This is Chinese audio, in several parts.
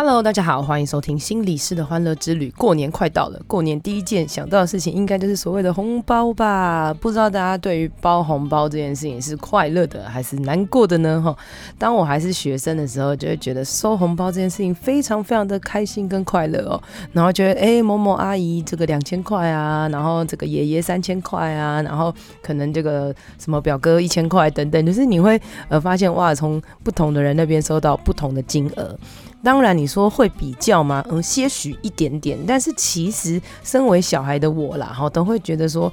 Hello，大家好，欢迎收听心理师的欢乐之旅。过年快到了，过年第一件想到的事情，应该就是所谓的红包吧？不知道大家对于包红包这件事情是快乐的还是难过的呢？哈，当我还是学生的时候，就会觉得收红包这件事情非常非常的开心跟快乐哦。然后觉得，哎，某某阿姨这个两千块啊，然后这个爷爷三千块啊，然后可能这个什么表哥一千块等等，就是你会呃发现哇，从不同的人那边收到不同的金额。当然，你说会比较吗？嗯，些许一点点。但是其实，身为小孩的我啦，哈，都会觉得说，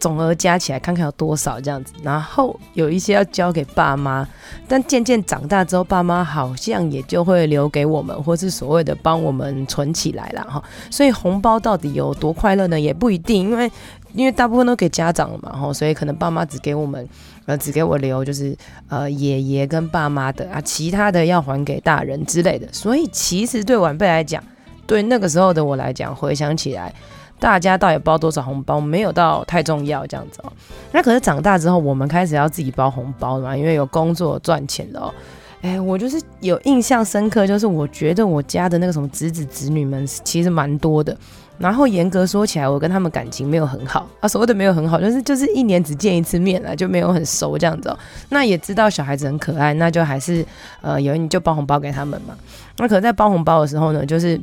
总额加起来看看有多少这样子。然后有一些要交给爸妈，但渐渐长大之后，爸妈好像也就会留给我们，或是所谓的帮我们存起来了哈。所以红包到底有多快乐呢？也不一定，因为因为大部分都给家长了嘛，吼，所以可能爸妈只给我们。呃，只给我留就是呃爷爷跟爸妈的啊，其他的要还给大人之类的。所以其实对晚辈来讲，对那个时候的我来讲，回想起来，大家到底包多少红包没有到太重要这样子哦。那可是长大之后，我们开始要自己包红包了嘛，因为有工作赚钱了哦。哎，我就是有印象深刻，就是我觉得我家的那个什么侄子侄女们其实蛮多的。然后严格说起来，我跟他们感情没有很好啊，所谓的没有很好，就是就是一年只见一次面啊，就没有很熟这样子哦。那也知道小孩子很可爱，那就还是呃有你就包红包给他们嘛。那可是在包红包的时候呢，就是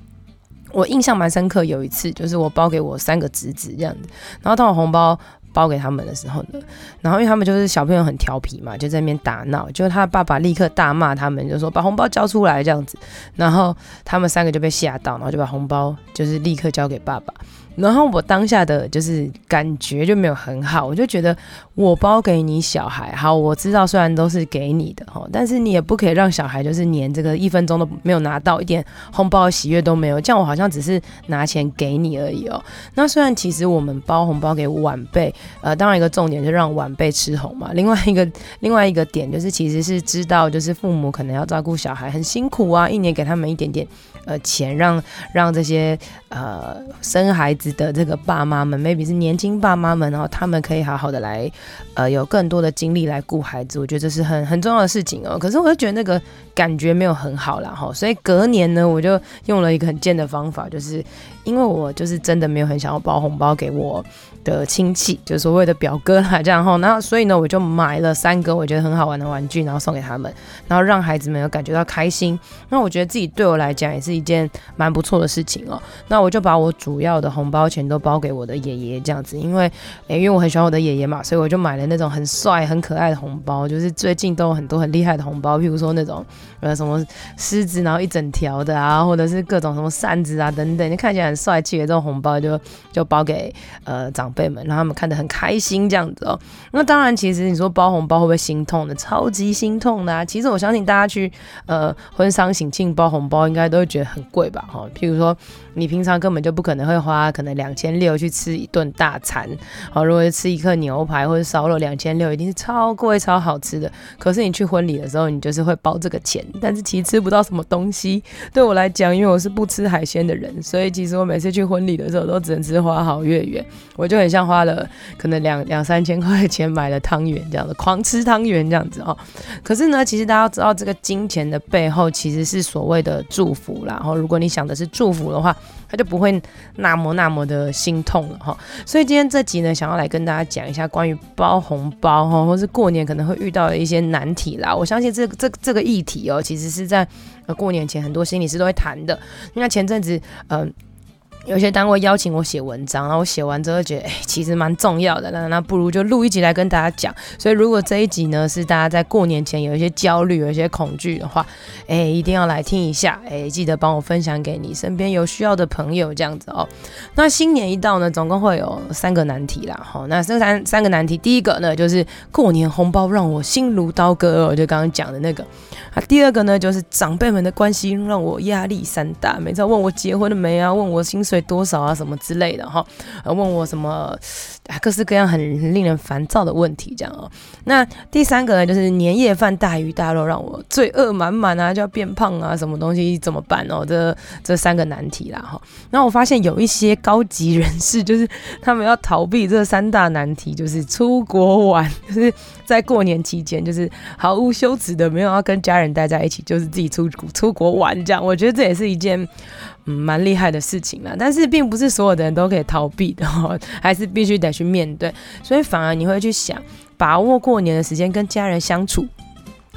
我印象蛮深刻，有一次就是我包给我三个侄子这样子，然后当我红包。包给他们的时候呢，然后因为他们就是小朋友很调皮嘛，就在那边打闹，就他爸爸立刻大骂他们，就说把红包交出来这样子，然后他们三个就被吓到，然后就把红包就是立刻交给爸爸。然后我当下的就是感觉就没有很好，我就觉得我包给你小孩，好，我知道虽然都是给你的哈，但是你也不可以让小孩就是连这个一分钟都没有拿到一点红包喜悦都没有，这样我好像只是拿钱给你而已哦。那虽然其实我们包红包给晚辈，呃，当然一个重点是让晚辈吃红嘛，另外一个 另外一个点就是其实是知道就是父母可能要照顾小孩很辛苦啊，一年给他们一点点呃钱，让让这些呃生孩子。的这个爸妈们，maybe 是年轻爸妈们，然后他们可以好好的来，呃，有更多的精力来顾孩子，我觉得这是很很重要的事情哦。可是我就觉得那个感觉没有很好啦。哈，所以隔年呢，我就用了一个很贱的方法，就是因为我就是真的没有很想要包红包给我的亲戚，就所谓的表哥啦，这样哈，然后所以呢，我就买了三个我觉得很好玩的玩具，然后送给他们，然后让孩子们有感觉到开心。那我觉得自己对我来讲也是一件蛮不错的事情哦。那我就把我主要的红包钱都包给我的爷爷这样子，因为 诶、欸，因为我很喜欢我的爷爷嘛，所以我就买了那种很帅、很可爱的红包，就是最近都有很多很厉害的红包，譬如说那种呃什么狮子，然后一整条的啊，或者是各种什么扇子啊等等，你看起来很帅气的这种红包就就包给呃长辈们，让他们看得很开心这样子哦。那当然，其实你说包红包会不会心痛的？超级心痛的啊！其实我相信大家去呃婚丧喜庆包红包，应该都会觉得很贵吧？哈，譬如说你平常根本就不可能会花可能两千六去吃一顿大餐，好，如果是吃一客牛排或者烧肉，两千六一定是超贵超好吃的。可是你去婚礼的时候，你就是会包这个钱，但是其实吃不到什么东西。对我来讲，因为我是不吃海鲜的人，所以其实我每次去婚礼的时候，都只能吃花好月圆，我就很。像花了可能两两三千块钱买了汤圆这样子，狂吃汤圆这样子哦。可是呢，其实大家要知道，这个金钱的背后其实是所谓的祝福啦。然后，如果你想的是祝福的话，他就不会那么那么的心痛了哈。所以今天这集呢，想要来跟大家讲一下关于包红包哈，或是过年可能会遇到的一些难题啦。我相信这这这个议题哦，其实是在呃过年前很多心理师都会谈的。因为前阵子嗯。有些单位邀请我写文章，然后我写完之后觉得，哎、其实蛮重要的，那那不如就录一集来跟大家讲。所以如果这一集呢是大家在过年前有一些焦虑、有一些恐惧的话，哎、一定要来听一下，哎、记得帮我分享给你身边有需要的朋友，这样子哦。那新年一到呢，总共会有三个难题啦，好，那这三三个难题，第一个呢就是过年红包让我心如刀割，我就刚刚讲的那个。啊，第二个呢就是长辈们的关系让我压力山大，每次问我结婚了没啊，问我薪水。多少啊，什么之类的哈，问我什么各式各样很令人烦躁的问题这样哦。那第三个呢，就是年夜饭大鱼大肉，让我罪恶满满啊，就要变胖啊，什么东西怎么办哦？这这三个难题啦哈。然后我发现有一些高级人士，就是他们要逃避这三大难题，就是出国玩，就是在过年期间，就是毫无羞耻的没有要跟家人待在一起，就是自己出出国玩这样。我觉得这也是一件。蛮厉害的事情啦，但是并不是所有的人都可以逃避的哦，还是必须得去面对，所以反而你会去想，把握过年的时间跟家人相处。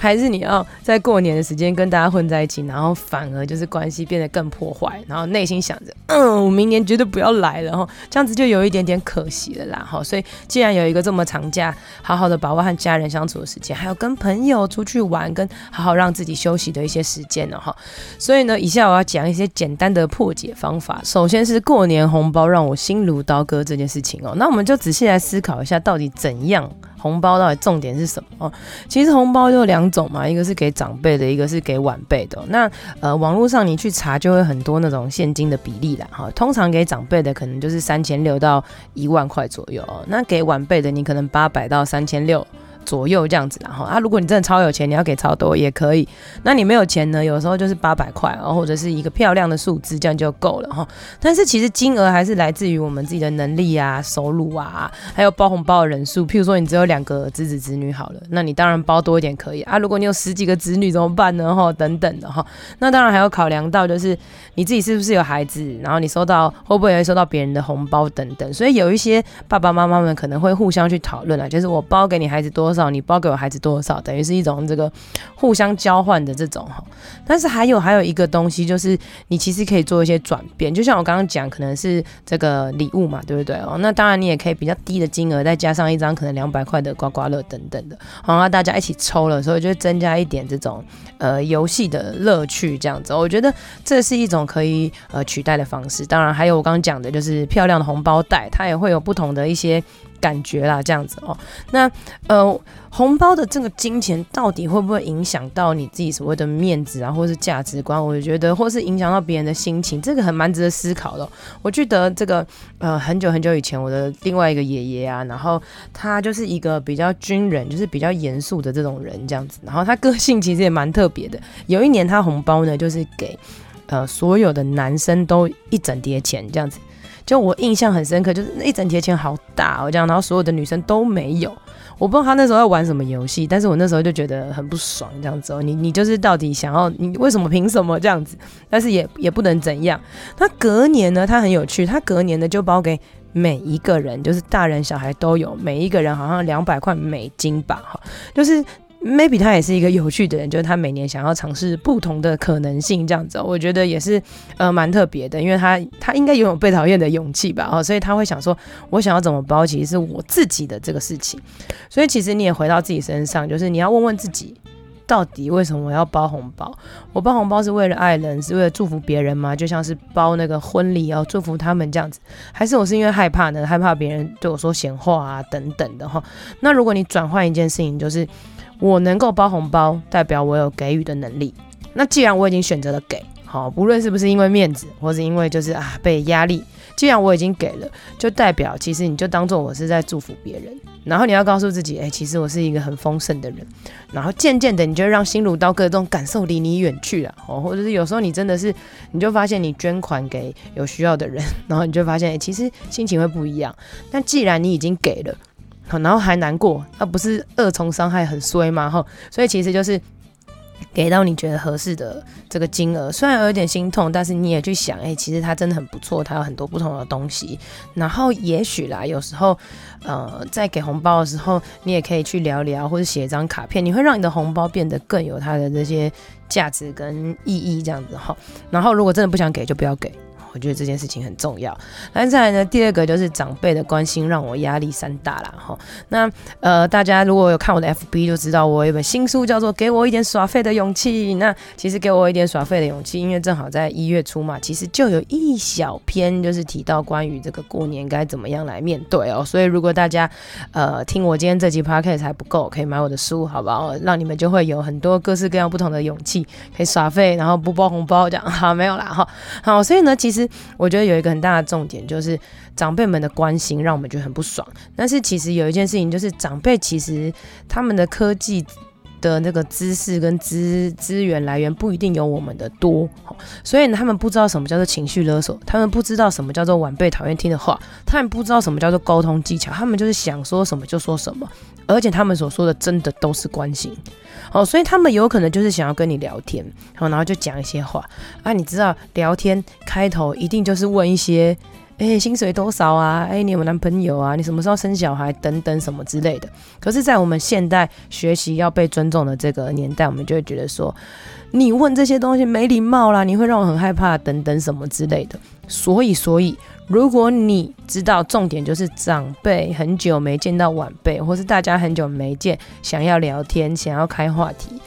还是你要在过年的时间跟大家混在一起，然后反而就是关系变得更破坏，然后内心想着，嗯，我明年绝对不要来了，哈，这样子就有一点点可惜了啦，哈。所以既然有一个这么长假，好好的把握和家人相处的时间，还有跟朋友出去玩，跟好好让自己休息的一些时间呢，哈。所以呢，以下我要讲一些简单的破解方法。首先是过年红包让我心如刀割这件事情哦，那我们就仔细来思考一下，到底怎样。红包到底重点是什么哦？其实红包就两种嘛，一个是给长辈的，一个是给晚辈的。那呃，网络上你去查就会很多那种现金的比例啦哈。通常给长辈的可能就是三千六到一万块左右。那给晚辈的你可能八百到三千六。左右这样子，然后啊，如果你真的超有钱，你要给超多也可以。那你没有钱呢？有时候就是八百块，然后或者是一个漂亮的数字，这样就够了哈。但是其实金额还是来自于我们自己的能力啊、收入啊，还有包红包的人数。譬如说你只有两个侄子侄女好了，那你当然包多一点可以啊。如果你有十几个子女怎么办呢？哈，等等的哈。那当然还要考量到就是你自己是不是有孩子，然后你收到会不会会收到别人的红包等等。所以有一些爸爸妈妈们可能会互相去讨论啊，就是我包给你孩子多。多少你包给我孩子多少，等于是一种这个互相交换的这种哈。但是还有还有一个东西，就是你其实可以做一些转变，就像我刚刚讲，可能是这个礼物嘛，对不对哦？那当然你也可以比较低的金额，再加上一张可能两百块的刮刮乐等等的，好，那大家一起抽了，所以就增加一点这种呃游戏的乐趣，这样子。我觉得这是一种可以呃取代的方式。当然还有我刚刚讲的，就是漂亮的红包袋，它也会有不同的一些。感觉啦，这样子哦。那呃，红包的这个金钱到底会不会影响到你自己所谓的面子啊，或是价值观？我觉得，或是影响到别人的心情，这个很蛮值得思考的。我记得这个呃，很久很久以前，我的另外一个爷爷啊，然后他就是一个比较军人，就是比较严肃的这种人，这样子。然后他个性其实也蛮特别的。有一年他红包呢，就是给呃所有的男生都一整叠钱，这样子。就我印象很深刻，就是那一整叠钱好大，我这样，然后所有的女生都没有。我不知道他那时候在玩什么游戏，但是我那时候就觉得很不爽，这样子哦，你你就是到底想要你为什么凭什么这样子？但是也也不能怎样。他隔年呢，他很有趣，他隔年呢就包给每一个人，就是大人小孩都有，每一个人好像两百块美金吧，哈，就是。Maybe 他也是一个有趣的人，就是他每年想要尝试不同的可能性，这样子，我觉得也是呃蛮特别的，因为他他应该拥有被讨厌的勇气吧，哦，所以他会想说，我想要怎么包，其实是我自己的这个事情，所以其实你也回到自己身上，就是你要问问自己，到底为什么我要包红包？我包红包是为了爱人，是为了祝福别人吗？就像是包那个婚礼要祝福他们这样子，还是我是因为害怕呢？害怕别人对我说闲话啊等等的哈。那如果你转换一件事情，就是。我能够包红包，代表我有给予的能力。那既然我已经选择了给，好，不论是不是因为面子，或是因为就是啊被压力，既然我已经给了，就代表其实你就当做我是在祝福别人。然后你要告诉自己，哎、其实我是一个很丰盛的人。然后渐渐的，你就让心如刀割这种感受离你远去了。哦，或者是有时候你真的是，你就发现你捐款给有需要的人，然后你就发现，哎、其实心情会不一样。但既然你已经给了。然后还难过，那不是二重伤害很衰吗？哈，所以其实就是给到你觉得合适的这个金额，虽然有点心痛，但是你也去想，哎，其实它真的很不错，它有很多不同的东西。然后也许啦，有时候，呃，在给红包的时候，你也可以去聊聊，或者写一张卡片，你会让你的红包变得更有它的这些价值跟意义，这样子哈。然后如果真的不想给，就不要给。我觉得这件事情很重要。那再来呢，第二个就是长辈的关心让我压力山大了哈。那呃，大家如果有看我的 FB 就知道，我有一本新书叫做《给我一点耍废的勇气》。那其实给我一点耍废的勇气，因为正好在一月初嘛，其实就有一小篇就是提到关于这个过年该怎么样来面对哦。所以如果大家呃听我今天这集 Podcast 还不够，可以买我的书，好不好？让你们就会有很多各式各样不同的勇气，可以耍废，然后不包红包这样。好，没有啦哈。好，所以呢，其实。我觉得有一个很大的重点，就是长辈们的关心让我们觉得很不爽。但是其实有一件事情，就是长辈其实他们的科技。的那个知识跟资资源来源不一定有我们的多，所以，他们不知道什么叫做情绪勒索，他们不知道什么叫做晚辈讨厌听的话，他们不知道什么叫做沟通技巧，他们就是想说什么就说什么，而且他们所说的真的都是关心，哦，所以他们有可能就是想要跟你聊天，然后就讲一些话啊，你知道聊天开头一定就是问一些。哎、薪水多少啊？哎、你有男朋友啊？你什么时候生小孩？等等什么之类的。可是，在我们现代学习要被尊重的这个年代，我们就会觉得说，你问这些东西没礼貌啦，你会让我很害怕，等等什么之类的。所以，所以，如果你知道重点就是长辈很久没见到晚辈，或是大家很久没见，想要聊天，想要开话题。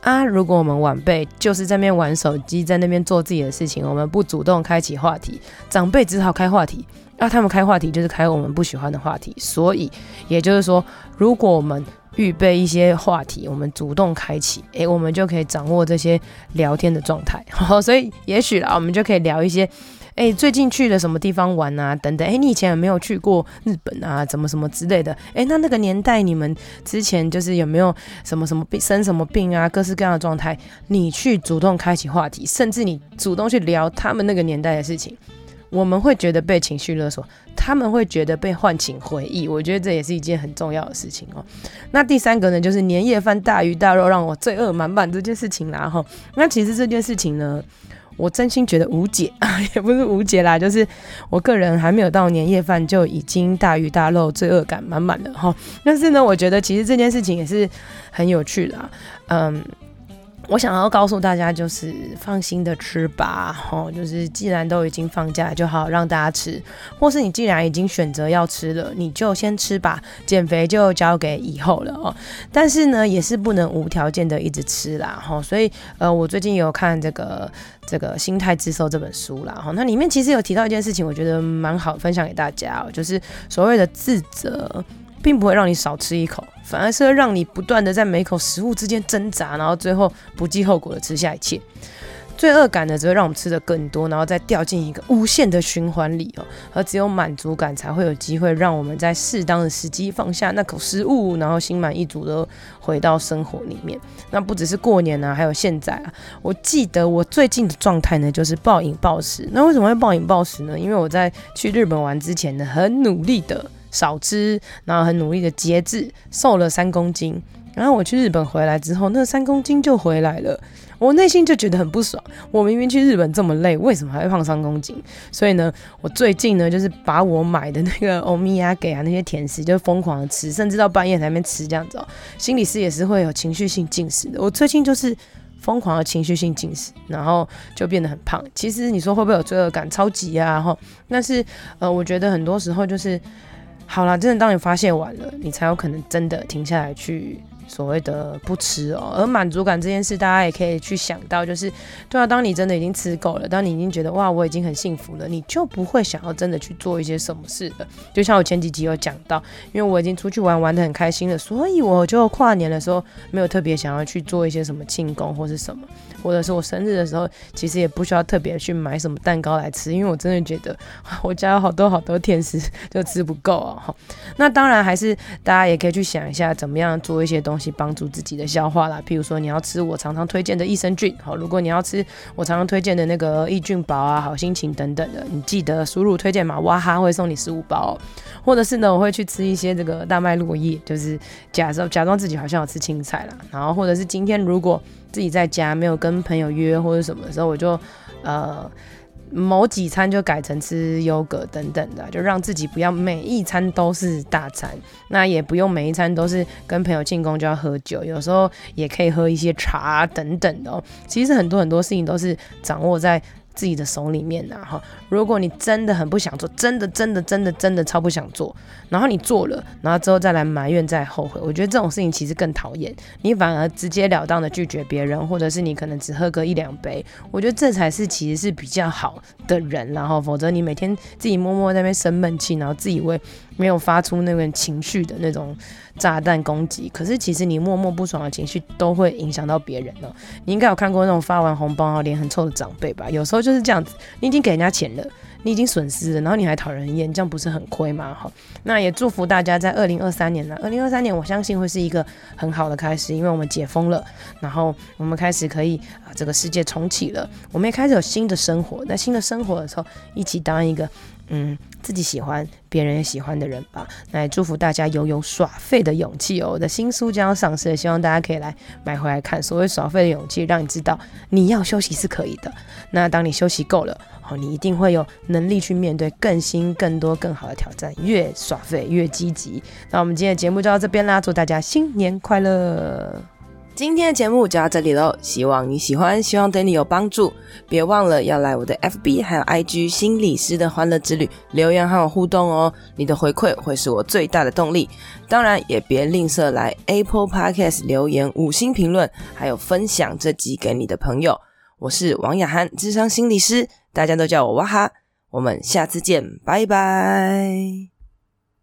啊！如果我们晚辈就是在那边玩手机，在那边做自己的事情，我们不主动开启话题，长辈只好开话题。啊，他们开话题就是开我们不喜欢的话题。所以，也就是说，如果我们预备一些话题，我们主动开启，诶，我们就可以掌握这些聊天的状态。所以也许啦，我们就可以聊一些。哎、最近去了什么地方玩啊？等等，哎、你以前有没有去过日本啊？怎么什么之类的？哎、那那个年代你们之前就是有没有什么什么病，生什么病啊？各式各样的状态，你去主动开启话题，甚至你主动去聊他们那个年代的事情，我们会觉得被情绪勒索，他们会觉得被唤醒回忆。我觉得这也是一件很重要的事情哦。那第三个呢，就是年夜饭大鱼大肉让我罪恶满满这件事情啦哈。那其实这件事情呢。我真心觉得无解啊，也不是无解啦，就是我个人还没有到年夜饭就已经大鱼大肉、罪恶感满满的哈。但是呢，我觉得其实这件事情也是很有趣的，嗯。我想要告诉大家，就是放心的吃吧，吼，就是既然都已经放假，就好让大家吃，或是你既然已经选择要吃了，你就先吃吧，减肥就交给以后了哦。但是呢，也是不能无条件的一直吃啦，吼。所以，呃，我最近有看这个这个《心态致瘦》这本书啦，哈，那里面其实有提到一件事情，我觉得蛮好分享给大家哦，就是所谓的自责。并不会让你少吃一口，反而是会让你不断的在每口食物之间挣扎，然后最后不计后果的吃下一切。罪恶感呢，只会让我们吃的更多，然后再掉进一个无限的循环里哦。而只有满足感才会有机会让我们在适当的时机放下那口食物，然后心满意足的回到生活里面。那不只是过年啊，还有现在啊。我记得我最近的状态呢，就是暴饮暴食。那为什么会暴饮暴食呢？因为我在去日本玩之前呢，很努力的。少吃，然后很努力的节制，瘦了三公斤。然后我去日本回来之后，那三公斤就回来了，我内心就觉得很不爽。我明明去日本这么累，为什么还会胖三公斤？所以呢，我最近呢，就是把我买的那个欧米亚给啊那些甜食，就疯狂的吃，甚至到半夜才没吃这样子哦。心理师也是会有情绪性进食的，我最近就是疯狂的情绪性进食，然后就变得很胖。其实你说会不会有罪恶感？超级啊！哈，但是呃，我觉得很多时候就是。好啦，真的，当你发泄完了，你才有可能真的停下来去。所谓的不吃哦，而满足感这件事，大家也可以去想到，就是对啊，当你真的已经吃够了，当你已经觉得哇，我已经很幸福了，你就不会想要真的去做一些什么事了。就像我前几集有讲到，因为我已经出去玩玩得很开心了，所以我就跨年的时候没有特别想要去做一些什么庆功或是什么，或者是我生日的时候，其实也不需要特别去买什么蛋糕来吃，因为我真的觉得我家有好多好多甜食就吃不够啊。那当然还是大家也可以去想一下，怎么样做一些东。去帮助自己的消化啦，譬如说你要吃我常常推荐的益生菌，好，如果你要吃我常常推荐的那个益菌宝啊、好心情等等的，你记得输入推荐码哇哈会送你十五包，或者是呢，我会去吃一些这个大麦落叶，就是假设假装自己好像有吃青菜啦，然后或者是今天如果自己在家没有跟朋友约或者什么的时候，我就呃。某几餐就改成吃优格等等的，就让自己不要每一餐都是大餐，那也不用每一餐都是跟朋友庆功就要喝酒，有时候也可以喝一些茶等等的哦。其实很多很多事情都是掌握在。自己的手里面呐，哈，如果你真的很不想做，真的真的真的真的超不想做，然后你做了，然后之后再来埋怨再后悔，我觉得这种事情其实更讨厌。你反而直截了当的拒绝别人，或者是你可能只喝个一两杯，我觉得这才是其实是比较好的人。然后否则你每天自己默默在那边生闷气，然后自以为没有发出那个情绪的那种炸弹攻击。可是其实你默默不爽的情绪都会影响到别人呢。你应该有看过那种发完红包然后脸很臭的长辈吧？有时候就是这样子，你已经给人家钱了。你已经损失了，然后你还讨人厌，这样不是很亏吗？好，那也祝福大家在二零二三年呢。二零二三年我相信会是一个很好的开始，因为我们解封了，然后我们开始可以啊，这个世界重启了，我们也开始有新的生活。在新的生活的时候，一起当一个嗯自己喜欢、别人也喜欢的人吧。那也祝福大家拥有耍废的勇气哦。我的新书将要上市，希望大家可以来买回来看。所谓耍废的勇气，让你知道你要休息是可以的。那当你休息够了。哦，你一定会有能力去面对更新、更多、更好的挑战，越耍废越积极。那我们今天的节目就到这边啦，祝大家新年快乐！今天的节目就到这里喽，希望你喜欢，希望对你有帮助。别忘了要来我的 FB 还有 IG 心理师的欢乐之旅留言和我互动哦，你的回馈会是我最大的动力。当然也别吝啬来 Apple Podcast 留言五星评论，还有分享这集给你的朋友。我是王雅涵，智商心理师。大家都叫我哇哈，我们下次见，拜拜。